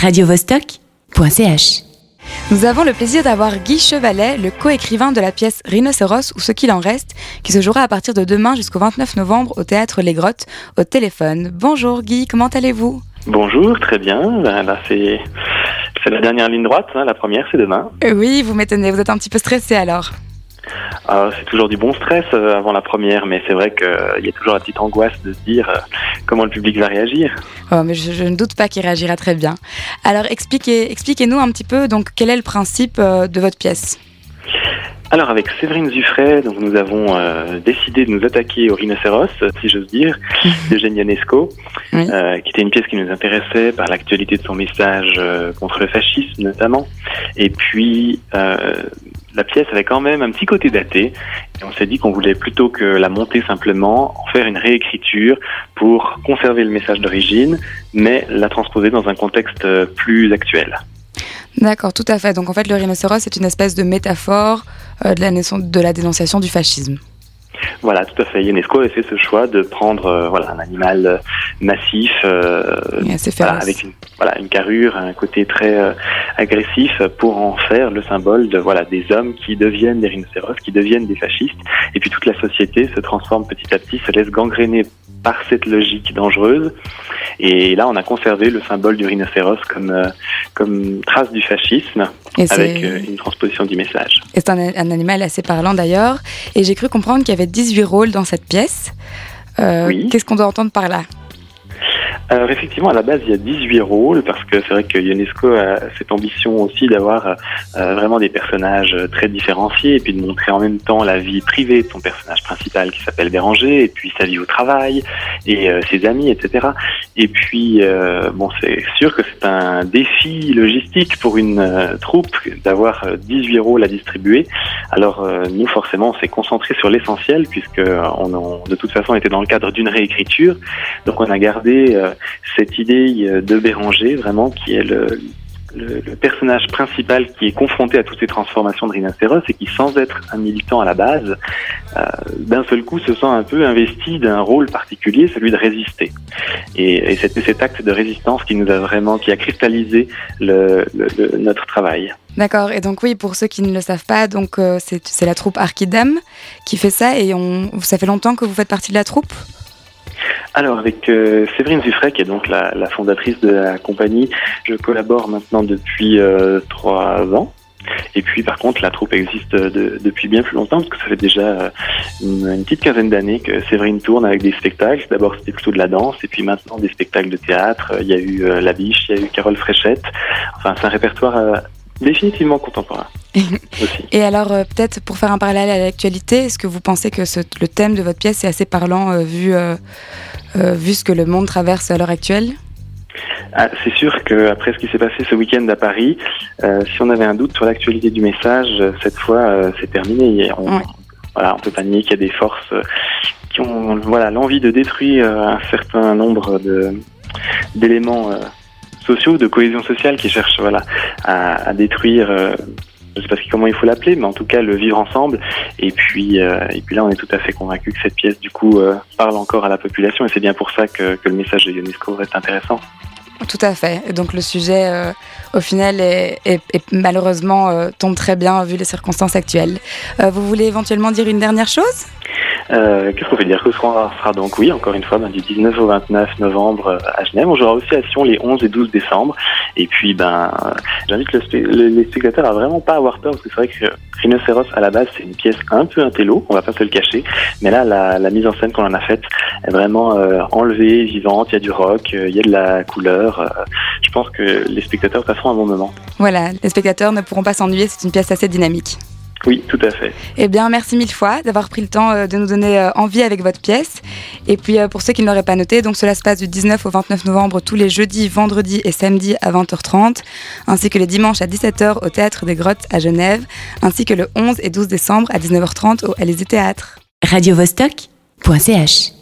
radiovostok.ch. Nous avons le plaisir d'avoir Guy Chevalet, le co-écrivain de la pièce Rhinocéros ou ce qu'il en reste, qui se jouera à partir de demain jusqu'au 29 novembre au théâtre Les Grottes, au téléphone. Bonjour Guy, comment allez-vous? Bonjour, très bien. Ben, Là, c'est c'est la dernière ligne droite. hein. La première, c'est demain. Oui, vous m'étonnez, vous êtes un petit peu stressé alors. Alors, c'est toujours du bon stress euh, avant la première, mais c'est vrai qu'il y a toujours la petite angoisse de se dire euh, comment le public va réagir. Oh, mais je, je ne doute pas qu'il réagira très bien. Alors expliquez, expliquez-nous un petit peu donc quel est le principe euh, de votre pièce? Alors, avec Séverine Zuffray, donc, nous avons euh, décidé de nous attaquer au rhinocéros, si j'ose dire, d'Eugène Ionesco, Oui. euh, qui était une pièce qui nous intéressait par l'actualité de son message euh, contre le fascisme, notamment. Et puis, la pièce avait quand même un petit côté daté. Et on s'est dit qu'on voulait plutôt que la monter simplement, en faire une réécriture pour conserver le message d'origine, mais la transposer dans un contexte euh, plus actuel. D'accord, tout à fait. Donc en fait, le rhinocéros est une espèce de métaphore euh, de la dénonciation du fascisme. Voilà, tout à fait. Ionesco avait fait ce choix de prendre euh, voilà, un animal euh, massif, euh, voilà, avec une, voilà, une carrure, un côté très euh, agressif, pour en faire le symbole de voilà des hommes qui deviennent des rhinocéros, qui deviennent des fascistes, et puis toute la société se transforme petit à petit, se laisse gangréner par cette logique dangereuse. Et là, on a conservé le symbole du rhinocéros comme euh, comme trace du fascisme, Et avec euh, une transposition du message. et c'est un, un animal assez parlant d'ailleurs. Et j'ai cru comprendre qu'il y avait 18 rôles dans cette pièce. Euh, Oui. Qu'est-ce qu'on doit entendre par là? Alors effectivement, à la base, il y a 18 rôles, parce que c'est vrai que Ionesco a cette ambition aussi d'avoir euh, vraiment des personnages euh, très différenciés, et puis de montrer en même temps la vie privée de son personnage principal qui s'appelle Béranger, et puis sa vie au travail, et euh, ses amis, etc. Et puis, bon, c'est sûr que c'est un défi logistique pour une troupe d'avoir euh, 18 rôles à distribuer. Alors euh, nous, forcément, on s'est concentré sur l'essentiel, puisque euh, on, en- de toute façon, on était dans le cadre d'une réécriture. Donc on a gardé euh, cette idée euh, de Béranger, vraiment, qui est le, le, le personnage principal qui est confronté à toutes ces transformations de rhinocéros et qui, sans être un militant à la base, euh, d'un seul coup se sent un peu investi d'un rôle particulier, celui de résister. Et, et c'était cet acte de résistance qui nous a vraiment, qui a cristallisé le- le- notre travail. D'accord. Et donc oui, pour ceux qui ne le savent pas, donc euh, c'est la troupe Archidam qui fait ça. Et ça fait longtemps que vous faites partie de la troupe? Alors avec euh, Séverine Zuffray, qui est donc la, fondatrice de la compagnie, je collabore maintenant depuis euh, trois ans. Et puis par contre, la troupe existe de- depuis bien plus longtemps, parce que ça fait déjà une, petite quinzaine d'années que Séverine tourne avec des spectacles. D'abord c'était plutôt de la danse, et puis maintenant des spectacles de théâtre. Il y a eu La Biche, il y a eu Carole Fréchette. Enfin c'est un répertoire définitivement contemporain aussi. Et alors, euh, peut-être pour faire un parallèle à l'actualité, est-ce que vous pensez que ce- le thème de votre pièce est assez parlant euh, vu, euh, vu ce que le monde traverse à l'heure actuelle? Ah, c'est sûr qu'après ce qui s'est passé ce week-end à Paris, euh, si on avait un doute sur l'actualité du message, cette fois, euh, c'est terminé. On, Ouais. voilà, on peut pas nier qu'il y a des forces euh, qui ont voilà l'envie de détruire un certain nombre de d'éléments sociaux, de cohésion sociale, qui cherchent voilà à, détruire. euh, je sais pas comment il faut l'appeler, mais en tout cas le vivre ensemble. Et puis, euh, et puis là, on est tout à fait convaincu que cette pièce, du coup, euh, parle encore à la population. Et c'est bien pour ça que, que le message de UNESCO reste intéressant. Tout à fait. Donc le sujet, au final, est, est- malheureusement tombe très bien vu les circonstances actuelles. Vous voulez éventuellement dire une dernière chose? Euh, Qu'est-ce qu'on fait dire Que ce sera, donc, oui, encore une fois, ben, du 19 au 29 novembre euh, à Genève. On jouera aussi à Sion les 11 et 12 décembre. Et puis, ben, j'invite les spectateurs à vraiment pas avoir peur, parce que c'est vrai que Rhinocéros, à la base, c'est une pièce un peu intello, on va pas se le cacher. Mais là, la, mise en scène qu'on en a faite est vraiment euh, enlevée, vivante. Il y a du rock, euh, il y a de la couleur. je pense que les spectateurs passeront un bon moment. Voilà, les spectateurs ne pourront pas s'ennuyer, c'est une pièce assez dynamique. Oui, tout à fait. Eh bien, merci mille fois d'avoir pris le temps euh, de nous donner euh, envie avec votre pièce. Et puis, euh, pour ceux qui ne l'auraient pas noté, donc cela se passe du 19 au 29 novembre tous les jeudis, vendredis et samedis à 20h30, ainsi que les dimanches à 17h au Théâtre des Grottes à Genève, ainsi que le 11 et 12 décembre à 19h30 au Alizé Théâtre. radiovostok.ch